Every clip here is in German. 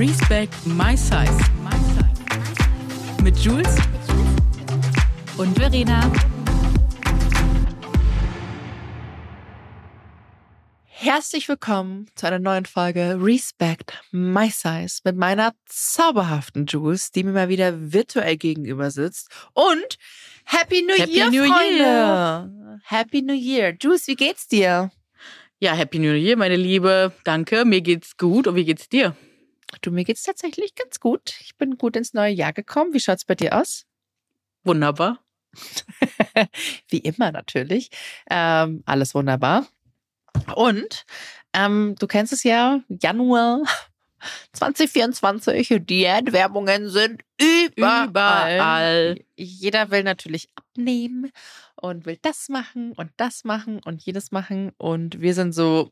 Respect My Size. Mit Jules und Verena. Herzlich willkommen zu einer neuen Folge Respect My Size mit meiner zauberhaften Jules, die mir mal wieder virtuell gegenüber sitzt. Und Happy New Happy Year, New Freunde! Year. Happy New Year. Jules, wie geht's dir? Ja, Happy New Year, meine Liebe. Danke, mir geht's gut. Und wie geht's dir? Du, mir geht's tatsächlich ganz gut. Ich bin gut ins neue Jahr gekommen. Wie schaut's bei dir aus? Wunderbar. Wie immer natürlich. Ähm, alles wunderbar. Und ähm, du kennst es ja, Januar 2024, Diätwerbungen sind überall. Überall. Jeder will natürlich abnehmen und will das machen und das machen und jedes machen. Und wir sind so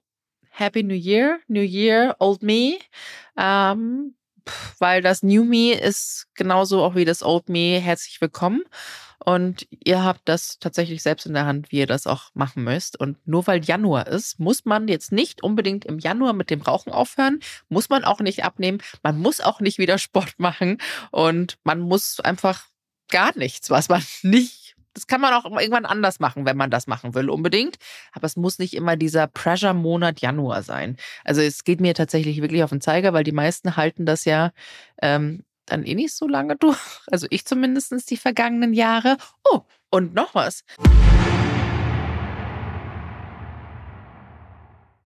Happy New Year, New Year, Old Me. Ähm, weil das New Me ist genauso auch wie das Old Me. Herzlich willkommen. Und ihr habt das tatsächlich selbst in der Hand, wie ihr das auch machen müsst. Und nur weil Januar ist, muss man jetzt nicht unbedingt im Januar mit dem Rauchen aufhören, muss man auch nicht abnehmen, man muss auch nicht wieder Sport machen und man muss einfach gar nichts, was man nicht. Das kann man auch irgendwann anders machen, wenn man das machen will, unbedingt. Aber es muss nicht immer dieser Pressure-Monat Januar sein. Also es geht mir tatsächlich wirklich auf den Zeiger, weil die meisten halten das ja ähm, dann eh nicht so lange durch. Also ich zumindest die vergangenen Jahre. Oh, und noch was.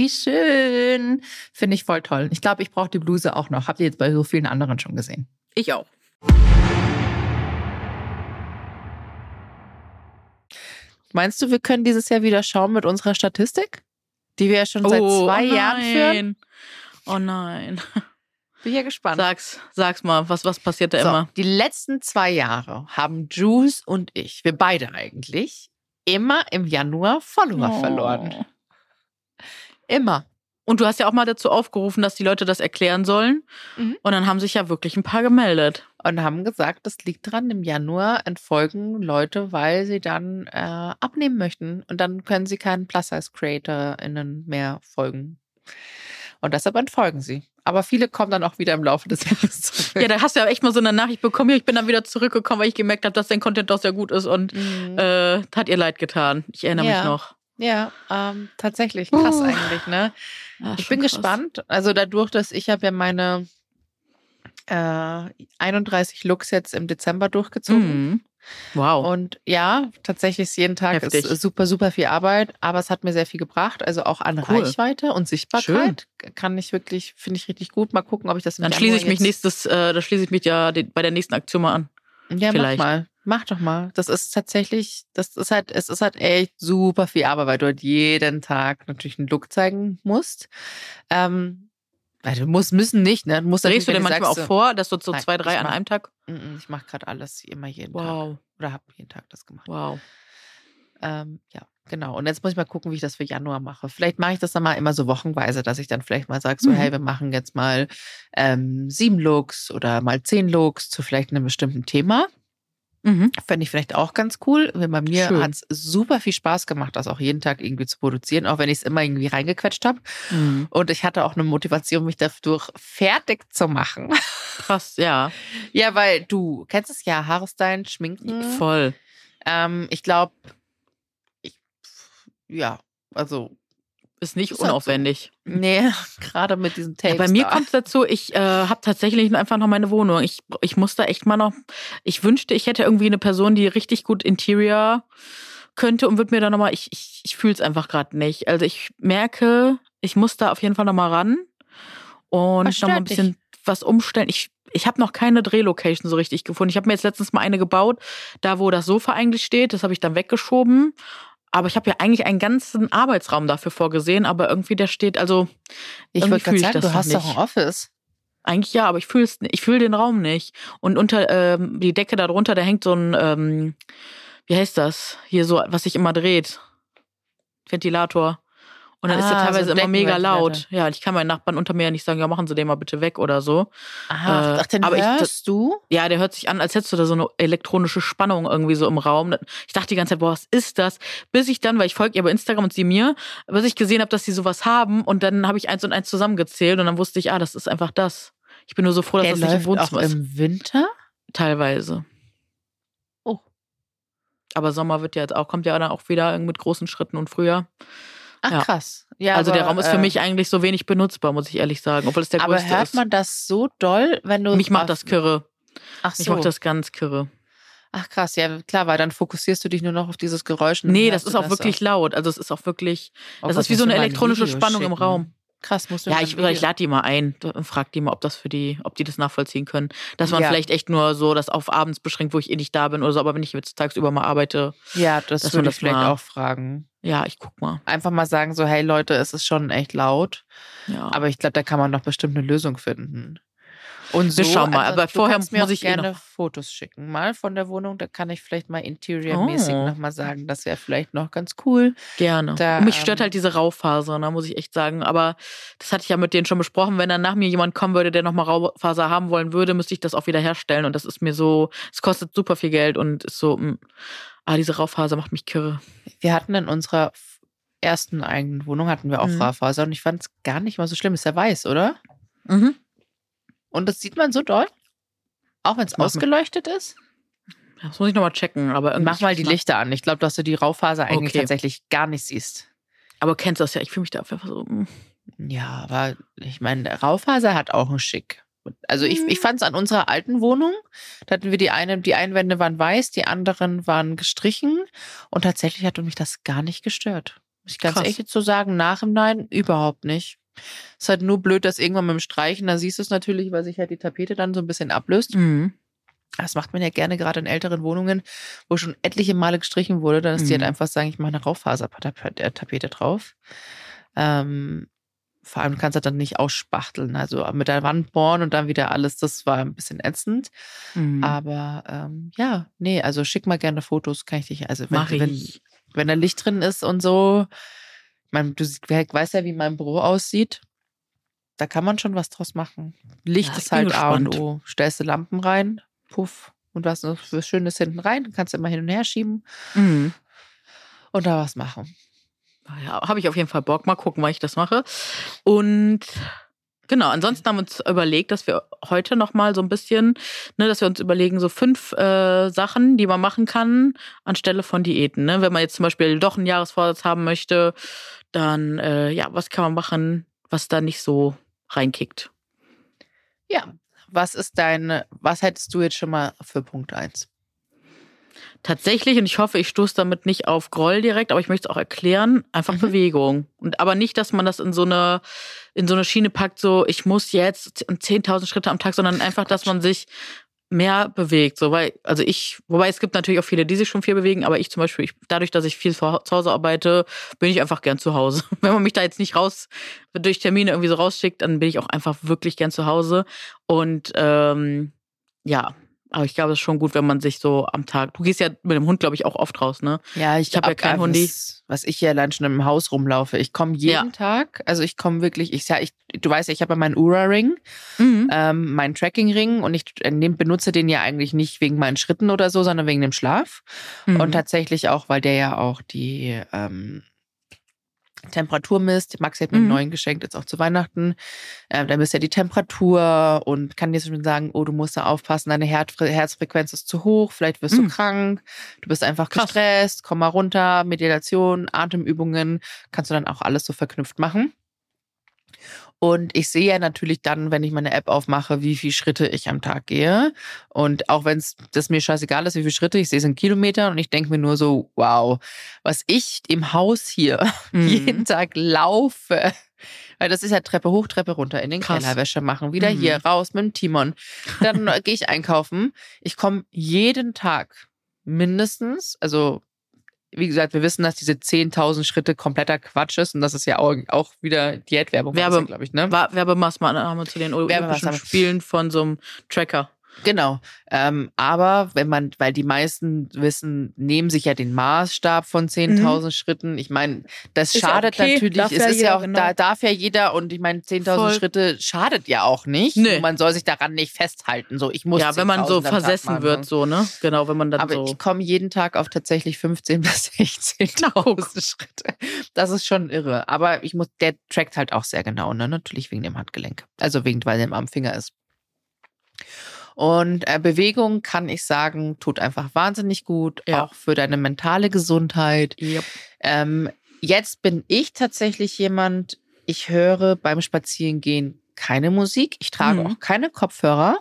Wie schön. Finde ich voll toll. Ich glaube, ich brauche die Bluse auch noch. Habt ihr jetzt bei so vielen anderen schon gesehen? Ich auch. Meinst du, wir können dieses Jahr wieder schauen mit unserer Statistik? Die wir ja schon seit zwei Jahren führen? Oh nein. Bin ja gespannt. Sag's, sag's mal, was, was passiert da so, immer? Die letzten zwei Jahre haben Jules und ich, wir beide eigentlich, immer im Januar Follower Oh. verloren. Immer. Und du hast ja auch mal dazu aufgerufen, dass die Leute das erklären sollen. Mhm. Und dann haben sich ja wirklich ein paar gemeldet. Und haben gesagt, das liegt dran, im Januar entfolgen Leute, weil sie dann äh, abnehmen möchten. Und dann können sie keinen Plus-Size-CreatorInnen mehr folgen. Und deshalb entfolgen sie. Aber viele kommen dann auch wieder im Laufe des Jahres zurück. Ja, da hast du ja echt mal so eine Nachricht bekommen. Ich bin dann wieder zurückgekommen, weil ich gemerkt habe, dass dein Content doch sehr gut ist. Und Mhm. äh, hat ihr leid getan. Ich erinnere Ja. mich noch. Ja, ähm, tatsächlich krass Uh. eigentlich, ne? Ja, ich bin krass. gespannt. Also dadurch, dass ich habe ja meine äh, 31 Looks jetzt im Dezember durchgezogen. Mhm. Wow. Und ja, tatsächlich ist jeden Tag Heftig. ist super, super viel Arbeit, aber es hat mir sehr viel gebracht. Also auch an Cool. Reichweite und Sichtbarkeit kann ich wirklich, finde ich richtig gut. Mal gucken, ob ich das im dann Januar schließe ich mich nächstes, äh, da schließe ich mich ja den, bei der nächsten Aktion mal an. Ja, vielleicht. mach mal. Mach doch mal. Das ist tatsächlich, das ist halt, es ist halt echt super viel Arbeit, weil du halt jeden Tag natürlich einen Look zeigen musst. Ähm, weil du musst, müssen nicht, ne? Du musst Drehst du dir manchmal auch sagst, vor, dass du so Nein, zwei, drei an mach- einem Tag? so, "Mm, Ich mache gerade alles immer jeden Tag. Wow. Oder habe jeden Tag das gemacht. Wow. Ähm, ja, genau. Und jetzt muss ich mal gucken, wie ich das für Januar mache. Vielleicht mache ich das dann mal immer so wochenweise, dass ich dann vielleicht mal sage, so, Mhm. hey, wir machen jetzt mal ähm, sieben Looks oder mal zehn Looks zu vielleicht einem bestimmten Thema. Mhm. Fände ich vielleicht auch ganz cool. Weil Bei mir hat es super viel Spaß gemacht, das auch jeden Tag irgendwie zu produzieren, auch wenn ich es immer irgendwie reingequetscht habe. Mhm. Und ich hatte auch eine Motivation, mich dadurch fertig zu machen. Krass, ja. ja, weil du kennst es ja, Haare stylen, schminken. Voll. Ähm, ich glaube, ich, ja, also, Ist nicht Ist halt so. unaufwendig. nee, gerade mit diesen Ja, Tapes. bei mir kommt es dazu, ich äh, habe tatsächlich einfach noch meine Wohnung. Ich, ich muss da echt mal noch. Ich wünschte, ich hätte irgendwie eine Person, die richtig gut Interior könnte und würde mir da nochmal. Ich, ich, ich fühle es einfach gerade nicht. Also ich merke, ich muss da auf jeden Fall nochmal ran und nochmal ein stört dich? bisschen was umstellen. Ich, ich habe noch keine Drehlocation so richtig gefunden. Ich habe mir jetzt letztens mal eine gebaut, da wo das Sofa eigentlich steht. Das habe ich dann weggeschoben. Aber ich habe ja eigentlich einen ganzen Arbeitsraum dafür vorgesehen, aber irgendwie der steht, also ich würde gerade sagen, das du hast doch ein Office. Eigentlich ja, aber ich fühle ich fühl den Raum nicht. Und unter ähm, die Decke darunter, da hängt so ein, ähm, wie heißt das? Hier so, was sich immer dreht. Ventilator. Und dann ist Ah, so teilweise ein immer mega laut. Ja, ich kann meinen Nachbarn unter mir ja nicht sagen, ja, machen Sie den mal bitte weg oder so. Aha, Äh, ach, den aber ich- hörst du? Ja, der hört sich an, als hättest du da so eine elektronische Spannung irgendwie so im Raum. Ich dachte die ganze Zeit, boah, was ist das? Bis ich dann, weil ich folge ihr bei Instagram und sie mir, bis ich gesehen habe, dass sie sowas haben und dann habe ich eins und eins zusammengezählt und dann wusste ich, ah, das ist einfach das. Ich bin nur so froh, dass Der das nicht im läuft auch Wohnzimmer ist. im Winter? Teilweise. Oh. Aber Sommer wird ja jetzt auch, kommt ja dann auch wieder mit großen Schritten und früher. Ach Ja. krass. Ja, also der aber, Raum ist für äh, mich eigentlich so wenig benutzbar, muss ich ehrlich sagen, obwohl es der Aber größte hört ist. man das so doll, wenn du. Mich macht das kirre. Ach Mich so. macht das ganz kirre. Ach krass, ja klar, weil dann fokussierst du dich nur noch auf dieses Geräusch. Nee, das ist auch wirklich laut. Also es ist auch wirklich, Oh das Gott, ist wie so eine elektronische Spannung im schicken. Raum. Krass, musst du Ja, ich, ich lade die mal ein und frag die mal, ob das für die, ob die das nachvollziehen können. Dass man Ja. vielleicht echt nur so das auf abends beschränkt, wo ich eh nicht da bin oder so, aber wenn ich jetzt tagsüber mal arbeite, Ja, das würde das ich vielleicht mal- auch fragen. ja, ich guck mal. Einfach mal sagen so, hey Leute, es ist schon echt laut. Ja. Aber ich glaube, da kann man doch bestimmt eine Lösung finden. Und so, Wir schauen mal, also, aber vorher kannst mir muss auch ich eh gerne noch- Fotos schicken, mal von der Wohnung. Da kann ich vielleicht mal interiormäßig Oh. nochmal sagen, das wäre vielleicht noch ganz cool. Gerne. Da, mich stört ähm, halt diese Raufaser, da muss ich echt sagen. Aber das hatte ich ja mit denen schon besprochen. Wenn dann nach mir jemand kommen würde, der nochmal Raufaser haben wollen würde, müsste ich das auch wieder herstellen. Und das ist mir so, es kostet super viel Geld und ist so, mh, ah, diese Raufaser macht mich kirre. Wir hatten in unserer ersten eigenen Wohnung hatten wir auch Mhm. Raufaser und ich fand es gar nicht mal so schlimm. Ist ja weiß, oder? Mhm. Und das sieht man so doll? Auch wenn es Mach mal. ausgeleuchtet ist? Das muss ich nochmal checken. Aber irgendwie, Mach mal die Lichter an. Ich glaube, dass du die Raufaser eigentlich Okay. tatsächlich gar nicht siehst. Aber kennst du das ja? Ich fühle mich da einfach so. mh. Ja, aber ich meine, Raufaser hat auch einen Schick. Also ich, ich fand es an unserer alten Wohnung, da hatten wir die eine, die Einwände waren weiß, die anderen waren gestrichen und tatsächlich hat mich das gar nicht gestört. Muss ich ganz Krass. ehrlich so sagen, nach im Nein überhaupt nicht. Es ist halt nur blöd, dass irgendwann mit dem Streichen, da siehst du es natürlich, weil sich halt die Tapete dann so ein bisschen ablöst. Mhm. Das macht man ja gerne gerade in älteren Wohnungen, wo schon etliche Male gestrichen wurde, dann ist die halt Mhm. einfach sagen, ich mache eine Raufasertapete drauf. Ähm, vor allem kannst du dann nicht ausspachteln. Also mit der Wand bohren und dann wieder alles, das war ein bisschen ätzend. Mhm. Aber ähm, ja, nee, also schick mal gerne Fotos, kann ich dich. Also wenn, wenn, wenn da Licht drin ist und so, ich meine, du weißt ja, wie mein Büro aussieht. Da kann man schon was draus machen. Licht Ja, ist halt A und gespannt. O. Stellst du Lampen rein, puff, und was für Schönes hinten rein, kannst du immer hin und her schieben Mhm. und da was machen. Ja, habe ich auf jeden Fall Bock. Mal gucken, wann ich das mache. Und genau, ansonsten haben wir uns überlegt, dass wir heute nochmal so ein bisschen, ne, dass wir uns überlegen, so fünf äh, Sachen, die man machen kann anstelle von Diäten. Ne? Wenn man jetzt zum Beispiel doch einen Jahresvorsatz haben möchte, dann äh, ja, was kann man machen, was da nicht so reinkickt? Ja. Was ist deine, was hättest du jetzt schon mal für Punkt 1? Tatsächlich, und ich hoffe, ich stoße damit nicht auf Groll direkt, aber ich möchte es auch erklären, einfach Mhm. Bewegung. Und aber nicht, dass man das in so eine, in so eine Schiene packt, so ich muss jetzt 10.000 Schritte am Tag, sondern einfach, dass man sich mehr bewegt. So, weil, also ich, wobei es gibt natürlich auch viele, die sich schon viel bewegen, aber ich zum Beispiel, ich, dadurch, dass ich viel zu Hause arbeite, bin ich einfach gern zu Hause. Wenn man mich da jetzt nicht raus, durch Termine irgendwie so rausschickt, dann bin ich auch einfach wirklich gern zu Hause. Und ähm, ja, Aber ich glaube, es ist schon gut, wenn man sich so am Tag. Du gehst ja mit dem Hund, glaube ich, auch oft raus, ne? Ja, ich, Ich hab ja keinen Hundi. Was, ich hier allein schon im Haus rumlaufe. Ich komme jeden Ja. Tag, also ich komme wirklich, ich, ja, ich, du weißt ja, ich habe ja meinen Ura-Ring, Mhm. ähm, meinen Tracking-Ring und ich äh, nehm, benutze den ja eigentlich nicht wegen meinen Schritten oder so, sondern wegen dem Schlaf. Mhm. Und tatsächlich auch, weil der ja auch die ähm, Temperatur misst. Max hat mir einen Mhm. neuen geschenkt, jetzt auch zu Weihnachten. Ähm, da misst er die Temperatur und kann dir schon sagen, oh, du musst da aufpassen, deine Herzfre Herzfrequenz ist zu hoch, vielleicht wirst du Mhm. krank, du bist einfach Krass. gestresst, komm mal runter, Meditation, Atemübungen, kannst du dann auch alles so verknüpft machen. Und ich sehe ja natürlich dann, wenn ich meine App aufmache, wie viele Schritte ich am Tag gehe. Und auch wenn es das mir scheißegal ist, wie viele Schritte, ich sehe es in Kilometern und ich denke mir nur so, wow, was ich im Haus hier Mhm. jeden Tag laufe. Weil das ist ja Treppe hoch, Treppe runter, in den Krass. Keller Wäsche machen, wieder Mhm. hier raus mit dem Timon. Dann äh, gehe ich einkaufen. Ich komme jeden Tag mindestens, also wie gesagt, wir wissen, dass diese 10.000 Schritte kompletter Quatsch ist und das ist ja auch, auch wieder Diätwerbung, Werbe- glaube ich, ne? Werbemaßnahme zu den Olympischen. Spielen von so einem Tracker. Genau. Ähm, aber wenn man, weil die meisten wissen, nehmen sich ja den Maßstab von 10.000 Schritten. Ich meine, das Mhm. Ist schadet okay, natürlich. darf Es ja ist jeder, ja auch, genau. da darf ja jeder und ich meine, 10.000 Voll. Schritte schadet ja auch nicht. Nee. Und man soll sich daran nicht festhalten. So, ich muss Ja, wenn man so 10.000 am Tag versessen wird, so, ne? Genau, wenn man dann Aber so. ich komme jeden Tag auf tatsächlich 15 bis 16.000 Schritte. Das ist schon irre. Aber ich muss, der trackt halt auch sehr genau, ne? Natürlich wegen dem Handgelenk. Also wegen, weil der am Finger ist. Und äh, Bewegung kann ich sagen, tut einfach wahnsinnig gut, Ja. auch für deine mentale Gesundheit. Yep. Ähm, jetzt bin ich tatsächlich jemand, ich höre beim Spazierengehen keine Musik, ich trage Mhm. auch keine Kopfhörer.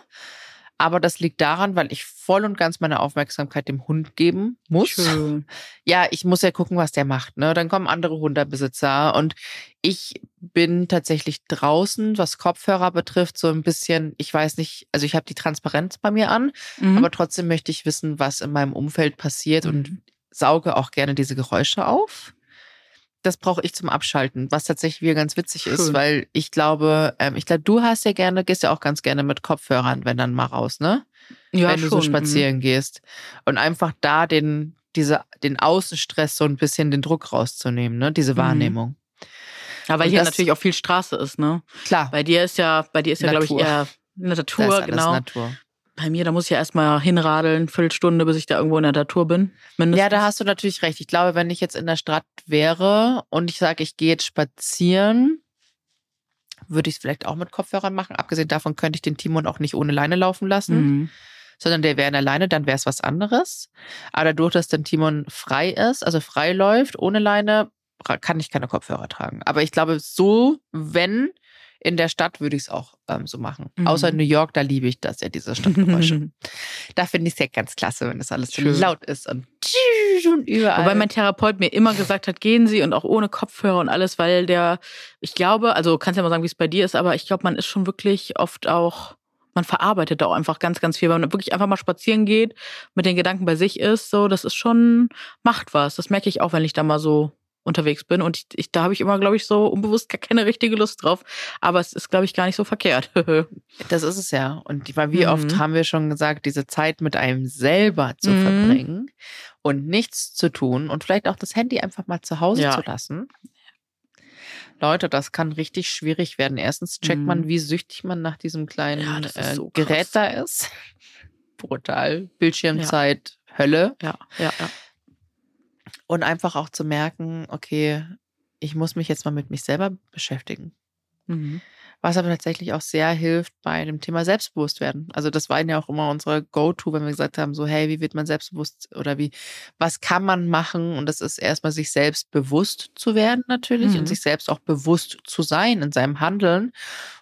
Aber das liegt daran, weil ich voll und ganz meine Aufmerksamkeit dem Hund geben muss. Schön. Ja, ich muss ja gucken, was der macht. Ne? Dann kommen andere Hundebesitzer und ich bin tatsächlich draußen, was Kopfhörer betrifft, so ein bisschen, ich weiß nicht, also ich habe die Transparenz bei mir an, Mhm. aber trotzdem möchte ich wissen, was in meinem Umfeld passiert und Mhm. sauge auch gerne diese Geräusche auf. Das brauche ich zum Abschalten, was tatsächlich wieder ganz witzig ist, Schön. weil ich glaube, ähm, ich glaube, du hast ja gerne, gehst ja auch ganz gerne mit Kopfhörern, wenn dann mal raus, ne? ja, wenn du so schon, mhm. spazieren gehst. Und einfach da den, diese, den Außenstress so ein bisschen den Druck rauszunehmen, ne? Diese Mhm. Wahrnehmung. Ja, weil Und hier das- natürlich auch viel Straße ist, ne? Klar, Bei dir ist ja, bei dir ist ja, glaube ich, eher Natur, genau. Natur. Bei mir, da muss ich ja erstmal hinradeln, Viertelstunde, bis ich da irgendwo in der Natur bin. Mindestens. Ja, da hast du natürlich recht. Ich glaube, wenn ich jetzt in der Stadt wäre und ich sage, ich gehe jetzt spazieren, würde ich es vielleicht auch mit Kopfhörern machen. Abgesehen davon könnte ich den Timon auch nicht ohne Leine laufen lassen, Mhm. sondern der wäre in der Leine, dann wäre es was anderes. Aber dadurch, dass der Timon frei ist, also frei läuft, ohne Leine, kann ich keine Kopfhörer tragen. Aber ich glaube, so, wenn in der Stadt, würde ich es auch ähm, so machen. Mhm. Außer in New York, da liebe ich das ja, diese Stadtgeräusche. da finde ich es ja ganz klasse, wenn das alles so Schön. laut ist und, überall. Wobei mein Therapeut mir immer gesagt hat, gehen Sie und auch ohne Kopfhörer und alles, weil der, ich glaube, also kannst ja mal sagen, wie es bei dir ist, aber ich glaube, man ist schon wirklich oft auch, man verarbeitet da auch einfach ganz, ganz viel, weil man wirklich einfach mal spazieren geht, mit den Gedanken bei sich ist, so, das ist schon, macht was. Das merke ich auch, wenn ich da mal so unterwegs bin und ich, ich da habe ich immer, glaube ich, so unbewusst gar keine richtige Lust drauf, aber es ist, glaube ich, gar nicht so verkehrt. Das ist es ja. Und weil wie Mhm. oft haben wir schon gesagt, diese Zeit mit einem selber zu Mhm. verbringen und nichts zu tun und vielleicht auch das Handy einfach mal zu Hause Ja. zu lassen. Leute, das kann richtig schwierig werden. Erstens checkt man, Mhm. wie süchtig man nach diesem kleinen Ja, äh, so Gerät krass. da ist. Brutal. Bildschirmzeit, Hölle. ja, ja, ja. Und einfach auch zu merken, okay, ich muss mich jetzt mal mit mich selber beschäftigen. Mhm. Was aber tatsächlich auch sehr hilft bei dem Thema Selbstbewusstwerden. Also das war ja auch immer unsere Go-To, wenn wir gesagt haben, so hey, wie wird man selbstbewusst oder wie, was kann man machen? Und das ist erstmal sich selbst bewusst zu werden natürlich Mhm. und sich selbst auch bewusst zu sein in seinem Handeln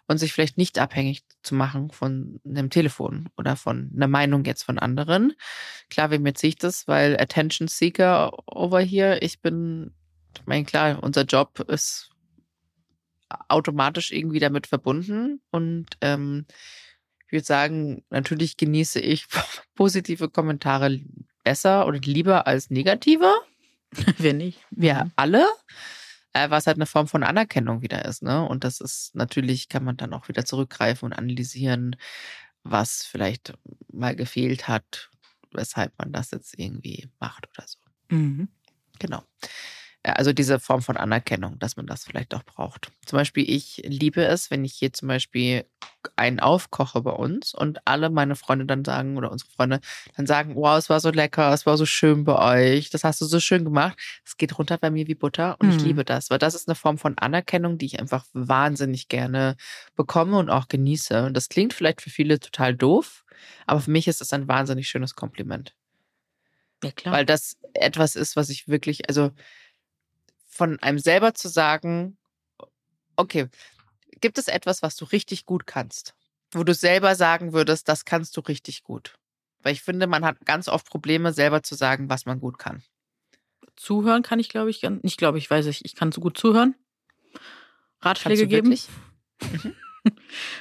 und sich vielleicht nicht abhängig zu machen von einem Telefon oder von einer Meinung jetzt von anderen. Klar, wem erzähle ich das, weil Attention Seeker over here, ich bin, ich meine, klar, unser Job ist automatisch irgendwie damit verbunden. Und ähm, ich würde sagen, natürlich genieße ich positive Kommentare besser oder lieber als negative. Wer nicht? Wir alle. Äh, was halt eine Form von Anerkennung wieder ist, ne? Und das ist natürlich, kann man dann auch wieder zurückgreifen und analysieren. was vielleicht mal gefehlt hat, weshalb man das jetzt irgendwie macht oder so. Mhm. Genau. Also diese Form von Anerkennung, dass man das vielleicht auch braucht. Zum Beispiel, ich liebe es, wenn ich hier zum Beispiel einen aufkoche bei uns und alle meine Freunde dann sagen oder unsere Freunde dann sagen, wow, es war so lecker, es war so schön bei euch, das hast du so schön gemacht. Es geht runter bei mir wie Butter und ich Mhm. liebe das, weil das ist eine Form von Anerkennung, die ich einfach wahnsinnig gerne bekomme und auch genieße. Und das klingt vielleicht für viele total doof, aber für mich ist es ein wahnsinnig schönes Kompliment. Ja, klar. Weil das etwas ist, was ich wirklich, also von einem selber zu sagen, okay, gibt es etwas, was du richtig gut kannst? Wo du selber sagen würdest, das kannst du richtig gut. Weil ich finde, man hat ganz oft Probleme, selber zu sagen, was man gut kann. zuhören kann ich, glaube ich, nicht glaube ich, weiß ich, ich kann so gut zuhören. Ratschläge geben. wirklich?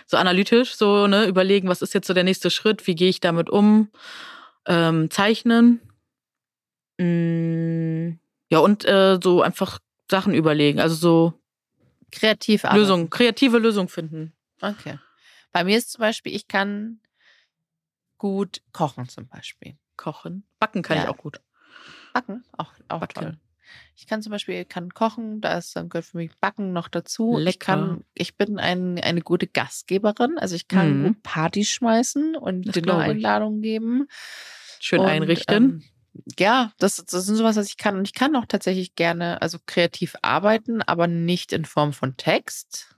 so analytisch, so, ne, überlegen, was ist jetzt so der nächste Schritt, wie gehe ich damit um, ähm, zeichnen. Mm, ja, und äh, so einfach Sachen überlegen, also so Kreativ arbeiten. Lösungen, kreative Lösungen finden. Okay. Bei mir ist zum Beispiel, ich kann gut kochen zum Beispiel. Kochen. Backen kann Ja. ich auch gut. Backen, auch, auch Backen. toll. Ich kann zum Beispiel kann kochen, da ist dann gehört für mich Backen noch dazu. Ich Lecker. kann, ich bin ein, eine gute Gastgeberin, also ich kann Mhm. Partys schmeißen und ich. Dinner-Einladungen geben. Schön und, einrichten. Ähm, ja, das, das sind sowas, was ich kann. Und ich kann auch tatsächlich gerne, also kreativ arbeiten, aber nicht in Form von Text,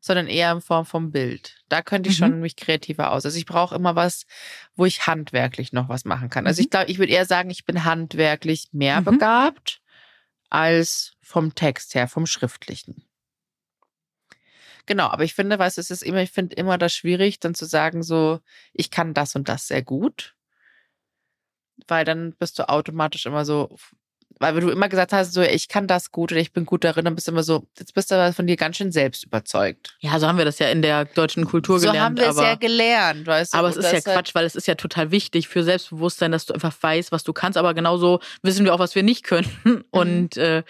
sondern eher in Form von Bild. Da könnte ich Mhm. schon mich kreativer aus. Also ich brauche immer was, wo ich handwerklich noch was machen kann. Also Mhm. ich glaube, ich würde eher sagen, ich bin handwerklich mehr Mhm. begabt als vom Text her, vom Schriftlichen. Genau, aber ich finde, was es ist immer, ich finde immer das schwierig, dann zu sagen, so, ich kann das und das sehr gut. Weil dann bist du automatisch immer so, weil wenn du immer gesagt hast, so, ich kann das gut oder ich bin gut darin, dann bist du immer so, jetzt bist du aber von dir ganz schön selbst überzeugt. ja, so haben wir das ja in der deutschen Kultur so gelernt. haben wir es ja gelernt, weißt du. Aber es ist ja Quatsch, weil es ist ja total wichtig für Selbstbewusstsein, dass du einfach weißt, was du kannst. Aber genauso wissen wir auch, was wir nicht können. Mhm. Und äh,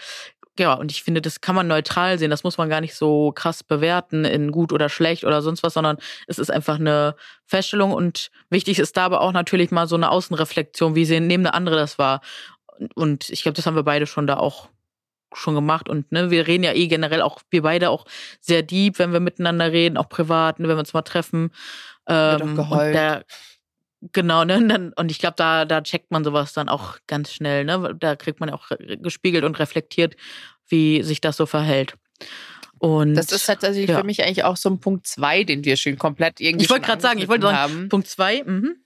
ja, und ich finde, das kann man neutral sehen. Das muss man gar nicht so krass bewerten in gut oder schlecht oder sonst was, sondern es ist einfach eine Feststellung. Und wichtig ist da aber auch natürlich mal so eine Außenreflexion. Wie sehen neben der andere das wahr? Und ich glaube, das haben wir beide schon da auch schon gemacht und ne, wir reden ja eh generell auch, wir beide auch sehr deep, wenn wir miteinander reden, auch privat, ne, wenn wir uns mal treffen. Wird auch Ähm, geheult. Und da, genau, ne? Und, dann, und ich glaube, da, da checkt man sowas dann auch ganz schnell, ne? Da kriegt man auch gespiegelt und reflektiert, wie sich das so verhält. Und Das ist tatsächlich ja. für mich eigentlich auch so ein Punkt zwei, den wir schon komplett irgendwie Ich wollte gerade sagen, ich wollte sagen, haben. Punkt zwei, mhm.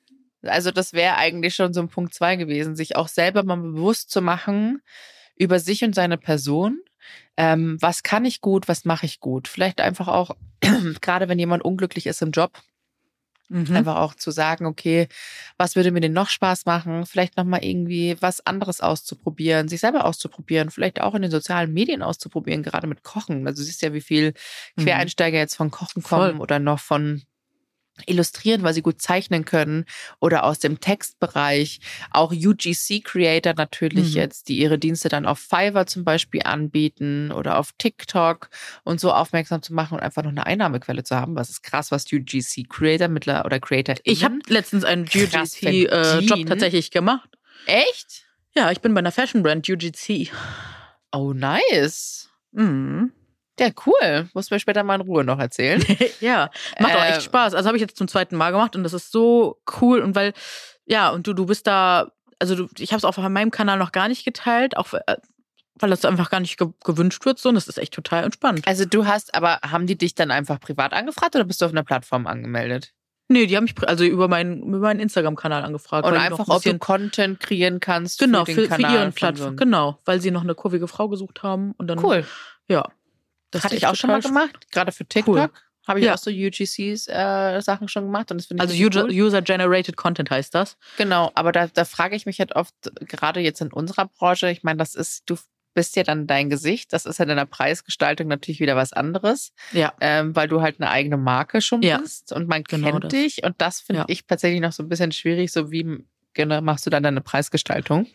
Also das wäre eigentlich schon so ein Punkt zwei gewesen, sich auch selber mal bewusst zu machen über sich und seine Person. Ähm, was kann ich gut, was mache ich gut? Vielleicht einfach auch, gerade wenn jemand unglücklich ist im Job, Mhm. einfach auch zu sagen, okay, was würde mir denn noch Spaß machen? Vielleicht nochmal irgendwie was anderes auszuprobieren, sich selber auszuprobieren, vielleicht auch in den sozialen Medien auszuprobieren, gerade mit Kochen. Also du siehst ja, wie viel Mhm. Quereinsteiger jetzt von Kochen Voll. kommen oder noch von illustrieren, weil sie gut zeichnen können oder aus dem Textbereich. Auch UGC-Creator natürlich Mhm. jetzt, die ihre Dienste dann auf Fiverr zum Beispiel anbieten oder auf TikTok und so aufmerksam zu machen und einfach noch eine Einnahmequelle zu haben. Was ist krass, was UGC-Creator mittler oder Creator Ich habe letztens einen UGC-Job äh, tatsächlich gemacht. Echt? Ja, ich bin bei einer Fashion-Brand UGC. Oh, nice. Mhm. Ja, cool. Muss mir später mal in Ruhe noch erzählen. ja, macht auch Äh, echt Spaß. Also habe ich jetzt zum zweiten Mal gemacht und das ist so cool und weil ja und du du bist da also du, ich habe es auf meinem Kanal noch gar nicht geteilt, auch äh, weil das einfach gar nicht ge gewünscht wird so und das ist echt total entspannt. Also du hast, aber haben die dich dann einfach privat angefragt oder bist du auf einer Plattform angemeldet? Nee, die haben mich also über meinen über meinen Instagram Kanal angefragt, Und einfach, ein ob du Content kreieren kannst genau für, für, den für Kanal ihren von Plattform, so genau, weil sie noch eine kurvige Frau gesucht haben und dann Cool. ja. Das Hatte ich auch schon mal gemacht, gerade für TikTok. Cool. Habe ich Ja. auch so UGCs äh, Sachen schon gemacht und das Also cool. User Generated Content heißt das. Genau, aber da, da frage ich mich halt oft, gerade jetzt in unserer Branche, ich meine, das ist, du bist ja dann dein Gesicht, das ist ja in der Preisgestaltung natürlich wieder was anderes, Ja. ähm, weil du halt eine eigene Marke schon Ja. bist und man Genau kennt das. dich und das finde Ja. ich tatsächlich noch so ein bisschen schwierig, so wie genau, machst du dann deine Preisgestaltung?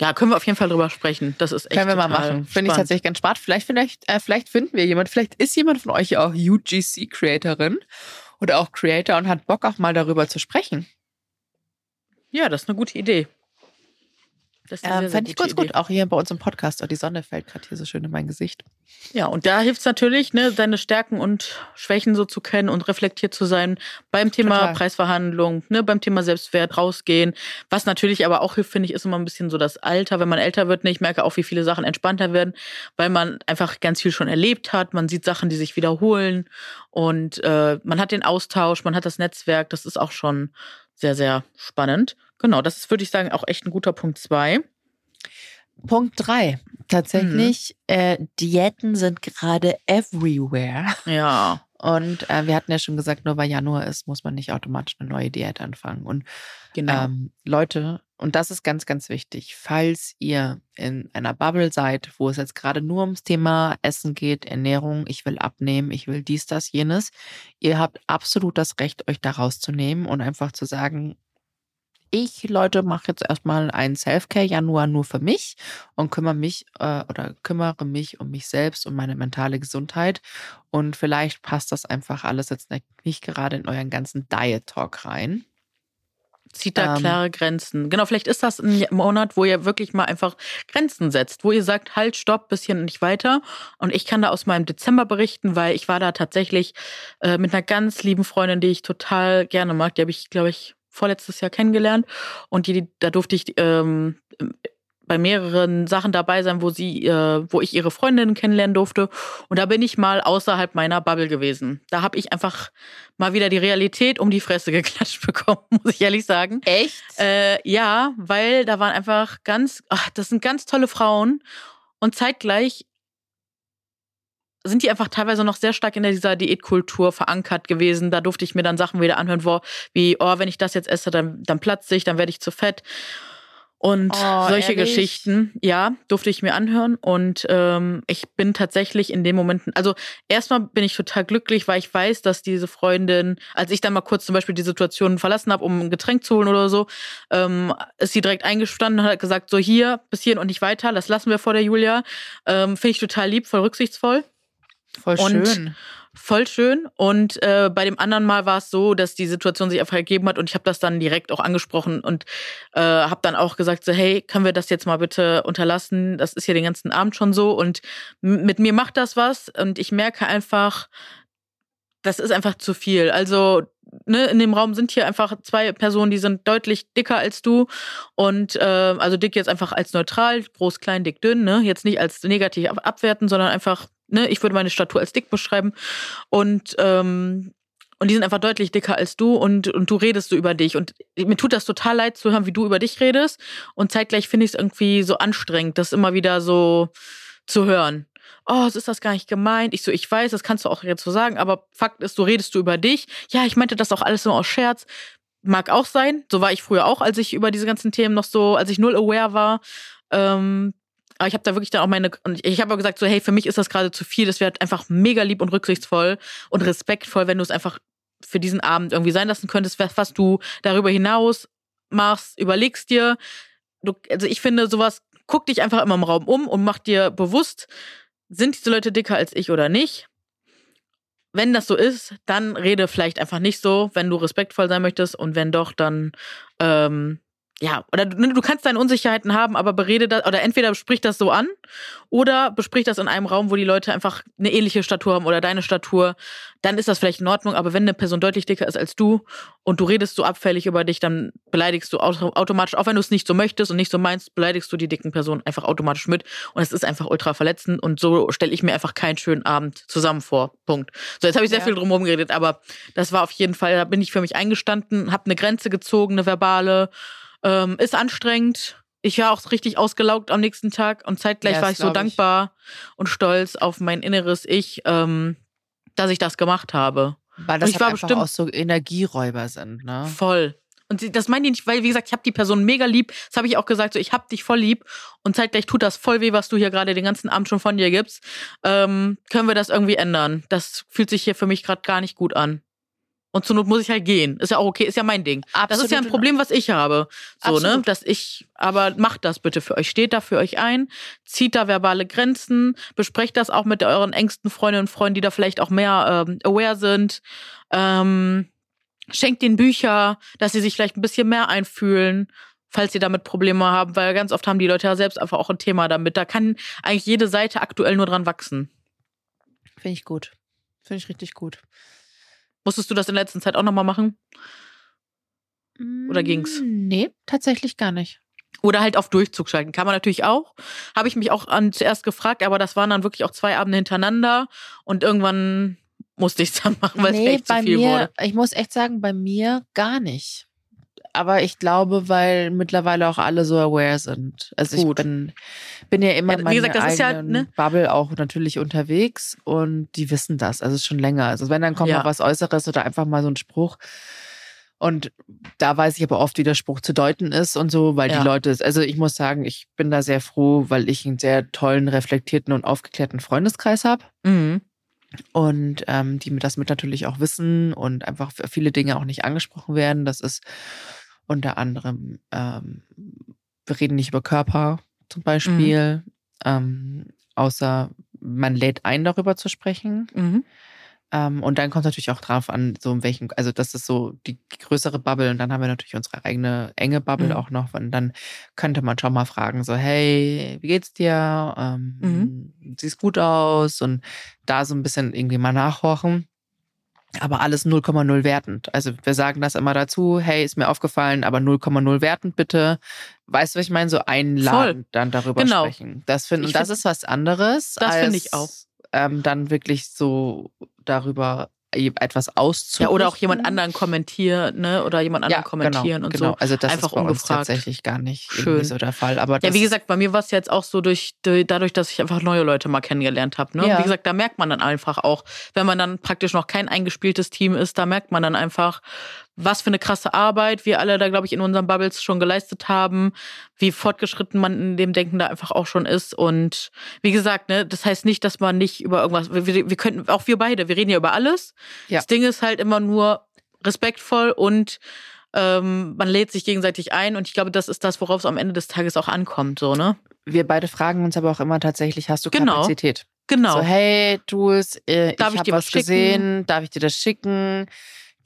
Ja, können wir auf jeden Fall drüber sprechen. Das ist echt Können wir mal machen. Finde ich tatsächlich ganz spannend. Vielleicht, vielleicht, äh, vielleicht finden wir jemand, vielleicht ist jemand von euch ja auch UGC-Creatorin oder auch Creator und hat Bock auch mal darüber zu sprechen. Ja, das ist eine gute Idee. Das ähm, Fände ich ganz gut, auch hier bei uns im Podcast. Oh, die Sonne fällt gerade hier so schön in mein Gesicht. Ja, und da hilft es natürlich, ne, seine Stärken und Schwächen so zu kennen und reflektiert zu sein beim Thema Total. Preisverhandlung, ne, beim Thema Selbstwert rausgehen. Was natürlich aber auch hilft, finde ich, ist immer ein bisschen so das Alter. Wenn man älter wird, ne, ich merke auch, wie viele Sachen entspannter werden, weil man einfach ganz viel schon erlebt hat. Man sieht Sachen, die sich wiederholen und äh, man hat den Austausch, man hat das Netzwerk. Das ist auch schon sehr, sehr spannend. Genau, das ist, würde ich sagen, auch echt ein guter Punkt zwei. Punkt drei. Tatsächlich, mhm. äh, Diäten sind gerade everywhere. Ja. Und äh, wir hatten ja schon gesagt, nur weil Januar ist, muss man nicht automatisch eine neue Diät anfangen. Und genau. ähm, Leute, und das ist ganz, ganz wichtig, falls ihr in einer Bubble seid, wo es jetzt gerade nur ums Thema Essen geht, Ernährung, ich will abnehmen, ich will dies, das, jenes, ihr habt absolut das Recht, euch da rauszunehmen und einfach zu sagen, ich, Leute, mache jetzt erstmal einen Self-Care-Januar nur für mich und kümmere mich äh, oder kümmere mich um mich selbst und meine mentale Gesundheit. Und vielleicht passt das einfach alles jetzt nicht gerade in euren ganzen Diet-Talk rein. Zieht da ähm, klare Grenzen. Genau, vielleicht ist das ein Monat, wo ihr wirklich mal einfach Grenzen setzt, wo ihr sagt, halt, stopp, bisschen nicht weiter. Und ich kann da aus meinem Dezember berichten, weil ich war da tatsächlich äh, mit einer ganz lieben Freundin, die ich total gerne mag. Die habe ich, glaube ich, vorletztes Jahr kennengelernt und die, da durfte ich ähm, bei mehreren Sachen dabei sein, wo sie, äh, wo ich ihre Freundin kennenlernen durfte. Und da bin ich mal außerhalb meiner Bubble gewesen. Da habe ich einfach mal wieder die Realität um die Fresse geklatscht bekommen, muss ich ehrlich sagen. Echt? Äh, ja, weil da waren einfach ganz, ach, das sind ganz tolle Frauen. Und zeitgleich sind die einfach teilweise noch sehr stark in dieser Diätkultur verankert gewesen. Da durfte ich mir dann Sachen wieder anhören, wo, wie, oh, wenn ich das jetzt esse, dann, dann platze ich, dann werde ich zu fett. Und oh, solche ehrlich? Geschichten, ja, durfte ich mir anhören. Und ähm, ich bin tatsächlich in dem Moment, also erstmal bin ich total glücklich, weil ich weiß, dass diese Freundin, als ich dann mal kurz zum Beispiel die Situation verlassen habe, um ein Getränk zu holen oder so, ähm, ist sie direkt eingestanden und hat gesagt, so hier, bis hierhin und nicht weiter, das lassen wir vor der Julia. Ähm, Finde ich total lieb, voll rücksichtsvoll. Voll schön. Voll schön. Und äh, bei dem anderen Mal war es so, dass die Situation sich einfach ergeben hat und ich habe das dann direkt auch angesprochen und äh, habe dann auch gesagt, so hey, können wir das jetzt mal bitte unterlassen? Das ist hier den ganzen Abend schon so und mit mir macht das was und ich merke einfach, das ist einfach zu viel. Also ne, in dem Raum sind hier einfach zwei Personen, die sind deutlich dicker als du. Und äh, also dick jetzt einfach als neutral, groß, klein, dick, dünn, ne? Jetzt nicht als negativ abwerten, sondern einfach, ne, ich würde meine Statur als dick beschreiben. Und ähm, und die sind einfach deutlich dicker als du und, und du redest so über dich. Und mir tut das total leid zu hören, wie du über dich redest. Und zeitgleich finde ich es irgendwie so anstrengend, das immer wieder so zu hören oh, so ist das gar nicht gemeint. Ich so, ich weiß, das kannst du auch jetzt so sagen, aber Fakt ist, du redest du über dich. Ja, ich meinte das auch alles nur aus Scherz. Mag auch sein. So war ich früher auch, als ich über diese ganzen Themen noch so, als ich null aware war. Ähm, aber ich habe da wirklich dann auch meine, und ich habe auch gesagt, so, hey, für mich ist das gerade zu viel. Das wäre einfach mega lieb und rücksichtsvoll und respektvoll, wenn du es einfach für diesen Abend irgendwie sein lassen könntest, was du darüber hinaus machst, überlegst dir. Du, also ich finde, sowas, guck dich einfach immer im Raum um und mach dir bewusst, sind diese Leute dicker als ich oder nicht? Wenn das so ist, dann rede vielleicht einfach nicht so, wenn du respektvoll sein möchtest. Und wenn doch, dann ähm, ja, oder du, du kannst deine Unsicherheiten haben, aber berede das, oder entweder sprich das so an oder besprich das in einem Raum, wo die Leute einfach eine ähnliche Statur haben oder deine Statur, dann ist das vielleicht in Ordnung, aber wenn eine Person deutlich dicker ist als du und du redest so abfällig über dich, dann beleidigst du automatisch, auch wenn du es nicht so möchtest und nicht so meinst, beleidigst du die dicken Personen einfach automatisch mit und es ist einfach ultra verletzend und so stelle ich mir einfach keinen schönen Abend zusammen vor. Punkt. So, jetzt habe ich sehr ja. viel drumherum geredet, aber das war auf jeden Fall, da bin ich für mich eingestanden, habe eine Grenze gezogen, eine verbale ähm, ist anstrengend. Ich war auch richtig ausgelaugt am nächsten Tag und zeitgleich ja, war ich so dankbar ich. und stolz auf mein inneres Ich, ähm, dass ich das gemacht habe. Weil das ich halt war bestimmt auch so Energieräuber sind, ne? Voll. Und das meine ich nicht, weil, wie gesagt, ich habe die Person mega lieb. Das habe ich auch gesagt, so ich habe dich voll lieb. Und zeitgleich tut das voll weh, was du hier gerade den ganzen Abend schon von dir gibst. Ähm, können wir das irgendwie ändern? Das fühlt sich hier für mich gerade gar nicht gut an. Und zur Not muss ich halt gehen. Ist ja auch okay, ist ja mein Ding. Das ist ja ein Absolut. Problem, was ich habe. So, ne? Absolut. Dass ich, aber macht das bitte für euch. Steht da für euch ein, zieht da verbale Grenzen, besprecht das auch mit euren engsten Freundinnen und Freunden, die da vielleicht auch mehr ähm, aware sind. Ähm, schenkt ihnen Bücher, dass sie sich vielleicht ein bisschen mehr einfühlen, falls sie damit Probleme haben, weil ganz oft haben die Leute ja selbst einfach auch ein Thema damit. Da kann eigentlich jede Seite aktuell nur dran wachsen. Finde ich gut. Finde ich richtig gut. Musstest du das in der letzten Zeit auch nochmal machen? Oder ging's? Mm, Nee, tatsächlich gar nicht. Oder halt auf Durchzug schalten. Kann man natürlich auch. Habe ich mich auch an, zuerst gefragt, aber das waren dann wirklich auch zwei Abende hintereinander und irgendwann musste ich es dann machen, weil es nee, echt zu viel mir, wurde. ich muss echt sagen, bei mir gar nicht. Aber ich glaube, weil mittlerweile auch alle so aware sind. Also Gut. ich bin, bin ja immer Ja, meiner gesagt, ist ja, eigenen ne? Bubble auch natürlich unterwegs und die wissen das. Also es ist schon länger. Also wenn dann kommt Ja. mal was Äußeres oder einfach mal so ein Spruch. Und da weiß ich aber oft, wie der Spruch zu deuten ist und so, weil Ja. die Leute, also ich muss sagen, ich bin da sehr froh, weil ich einen sehr tollen, reflektierten und aufgeklärten Freundeskreis habe Mhm. und ähm, die das mit natürlich auch wissen und einfach viele Dinge auch nicht angesprochen werden. Das ist unter anderem, ähm, wir reden nicht über Körper zum Beispiel, ähm, außer man lädt ein, darüber zu sprechen. Mhm. Ähm, und dann kommt es natürlich auch drauf an, so in welchem, also das ist so die größere Bubble und dann haben wir natürlich unsere eigene enge Bubble Mhm. auch noch. Und dann könnte man schon mal fragen, so, hey, wie geht's dir? Ähm, Mhm. Siehst gut aus und da so ein bisschen irgendwie mal nachhorchen. Aber alles 0,0 wertend. Also wir sagen das immer dazu, hey, ist mir aufgefallen, aber 0,0 wertend bitte. Weißt du, was ich meine? So einladen, dann darüber Genau. sprechen. Das find, Ich und das find- ist was anderes. Das als, finde ich auch. Ähm, dann wirklich so darüber etwas Ja, auszurichten. oder auch jemand anderen kommentieren, ne? Oder jemand anderen kommentieren genau, und genau. so. Also das Einfach ist bei uns ungefragt. tatsächlich gar nicht Schön. so der Fall. Aber Ja, wie gesagt, bei mir war es jetzt auch so durch, durch dadurch, dass ich einfach neue Leute mal kennengelernt habe. Ne? Ja. Wie gesagt, da merkt man dann einfach auch, wenn man dann praktisch noch kein eingespieltes Team ist, da merkt man dann einfach, was für eine krasse Arbeit wir alle da, glaube ich, in unseren Bubbles schon geleistet haben, wie fortgeschritten man in dem Denken da einfach auch schon ist. Und wie gesagt, ne, das heißt nicht, dass man nicht über irgendwas, wir, wir könnten, auch wir beide, wir reden ja über alles. Ja. Das Ding ist halt immer nur respektvoll und ähm, man lädt sich gegenseitig ein und ich glaube, das ist das, worauf es am Ende des Tages auch ankommt, so, ne? wir beide fragen uns aber auch immer tatsächlich, hast du Genau. Kapazität? Genau. So, hey, du es, äh, ich habe was was schicken? gesehen, darf ich dir das schicken?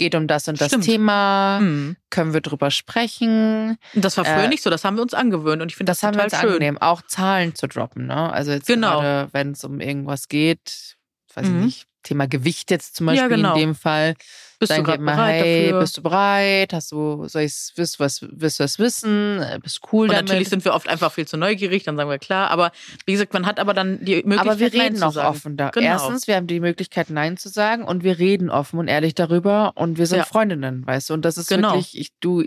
Geht um das und das Stimmt. Thema. Mhm. Können wir drüber sprechen? Das war früher Äh, nicht so, das haben wir uns angewöhnt und ich finde das, Das, haben wir uns schön. angenehm, auch Zahlen zu droppen. Ne? Also jetzt Genau. gerade, wenn es um irgendwas geht, weiß Mhm. ich nicht, Thema Gewicht jetzt zum Beispiel Ja, genau. in dem Fall. Bist du dann gerade geht mal, bereit hey, dafür? bist du bereit? Hast du, soll ich's, willst du was, willst du was wissen? Äh, Bist cool und damit? natürlich sind wir oft einfach viel zu neugierig, dann sagen wir klar. Aber wie gesagt, man hat aber dann die Möglichkeit, Aber wir Nein reden zu auch offen da. Genau. Erstens, wir haben die Möglichkeit, Nein zu sagen und wir reden offen und ehrlich darüber und wir sind Ja. Freundinnen, weißt du? Und das ist Genau. wirklich, ich, du,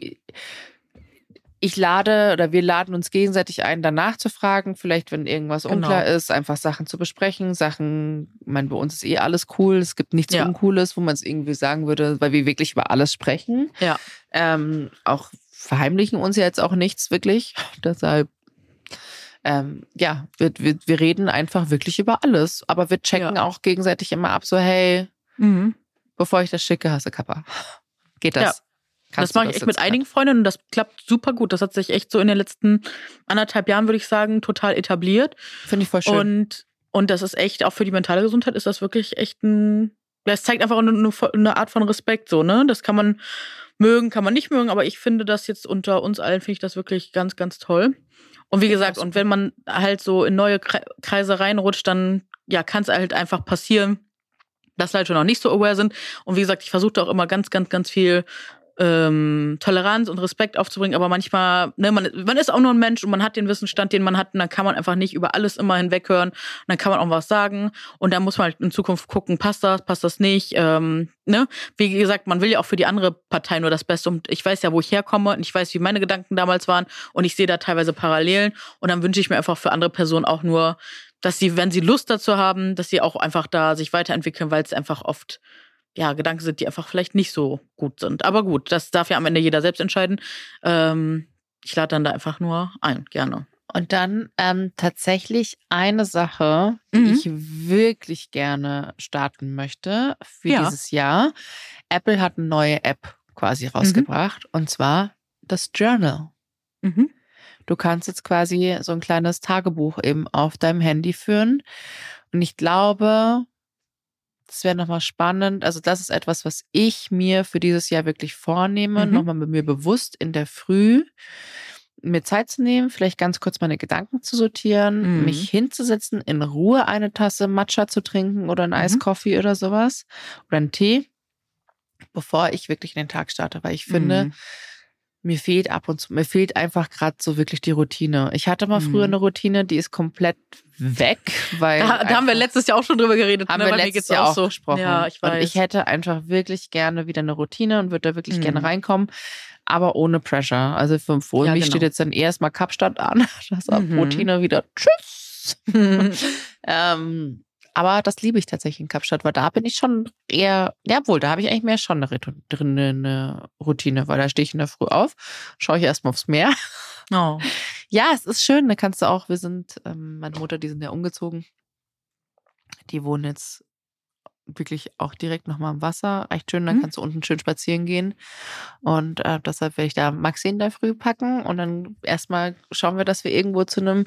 ich lade oder wir laden uns gegenseitig ein, danach zu fragen, vielleicht wenn irgendwas Genau. unklar ist, einfach Sachen zu besprechen, Sachen, ich meine, bei uns ist eh alles cool, es gibt nichts Ja. Uncooles, wo man es irgendwie sagen würde, weil wir wirklich über alles sprechen. Ja. Ähm, auch verheimlichen uns ja jetzt auch nichts wirklich, deshalb ähm, ja, wir, wir, wir reden einfach wirklich über alles. Aber wir checken auch gegenseitig immer ab, so, hey, Mhm. bevor ich das schicke, hast du Kappa. Geht das? Kannst das mache ich echt mit einigen Freundinnen und das klappt super gut. Das hat sich echt so in den letzten anderthalb Jahren, würde ich sagen, total etabliert. Finde ich voll schön. Und, und das ist echt, auch für die mentale Gesundheit ist das wirklich echt ein, ja, es zeigt einfach eine, eine, Art von Respekt, so, ne? Das kann man mögen, kann man nicht mögen, aber ich finde das jetzt unter uns allen, finde ich das wirklich ganz, ganz toll. Und wie gesagt, und wenn man halt so in neue Kre- Kreise reinrutscht, dann ja, kann es halt einfach passieren, dass Leute noch nicht so aware sind. Und wie gesagt, ich versuche da auch immer ganz, ganz, ganz viel ähm, Toleranz und Respekt aufzubringen, aber manchmal, ne, man, man ist auch nur ein Mensch und man hat den Wissensstand, den man hat, und dann kann man einfach nicht über alles immer hinweghören. Und dann kann man auch was sagen. Und dann muss man halt in Zukunft gucken, passt das, passt das nicht. Ähm, ne? Wie gesagt, man will ja auch für die andere Partei nur das Beste. Und ich weiß ja, wo ich herkomme und ich weiß, wie meine Gedanken damals waren. Und ich sehe da teilweise Parallelen. Und dann wünsche ich mir einfach für andere Personen auch nur, dass sie, wenn sie Lust dazu haben, dass sie auch einfach da sich weiterentwickeln, weil es einfach oft ja, Gedanken sind, die einfach vielleicht nicht so gut sind. Aber gut, das darf ja am Ende jeder selbst entscheiden. Ähm, ich lade dann da einfach nur ein, gerne. Und dann ähm, tatsächlich eine Sache, die Mhm. ich wirklich gerne starten möchte für Ja. dieses Jahr. Apple hat eine neue App quasi rausgebracht und zwar das Journal. Mhm. Du kannst jetzt quasi so ein kleines Tagebuch eben auf deinem Handy führen. Und ich glaube, das wäre nochmal spannend. Also das ist etwas, was ich mir für dieses Jahr wirklich vornehme, Mhm. nochmal mit mir bewusst in der Früh mir Zeit zu nehmen, vielleicht ganz kurz meine Gedanken zu sortieren, Mhm. mich hinzusetzen, in Ruhe eine Tasse Matcha zu trinken oder einen Mhm. Eiskoffee oder sowas oder einen Tee, bevor ich wirklich in den Tag starte, weil ich finde, Mhm. Mir fehlt ab und zu, mir fehlt einfach gerade so wirklich die Routine. Ich hatte mal früher Mhm. eine Routine, die ist komplett weg, weil. Da, da haben wir letztes Jahr auch schon drüber geredet. haben ne? wir letztes Jahr auch so. gesprochen. Ja, ich Und weiß. ich hätte einfach wirklich gerne wieder eine Routine und würde da wirklich gerne Mhm. reinkommen, aber ohne Pressure. Also für, für Ja, mich genau. steht jetzt dann erstmal Kapstadt an. Das Mhm. Routine wieder. Tschüss. Ähm, aber das liebe ich tatsächlich in Kapstadt, weil da bin ich schon eher, ja wohl, da habe ich eigentlich mehr schon eine, eine Routine, weil da stehe ich in der Früh auf, schaue ich erstmal aufs Meer. oh. Ja, es ist schön, da kannst du auch, wir sind, ähm, meine Mutter, die sind ja umgezogen. Die wohnen jetzt wirklich auch direkt nochmal am Wasser. Recht schön, dann Mhm. kannst du unten schön spazieren gehen. Und äh, deshalb werde ich da Maxi in der Früh packen und dann erstmal schauen wir, dass wir irgendwo zu einem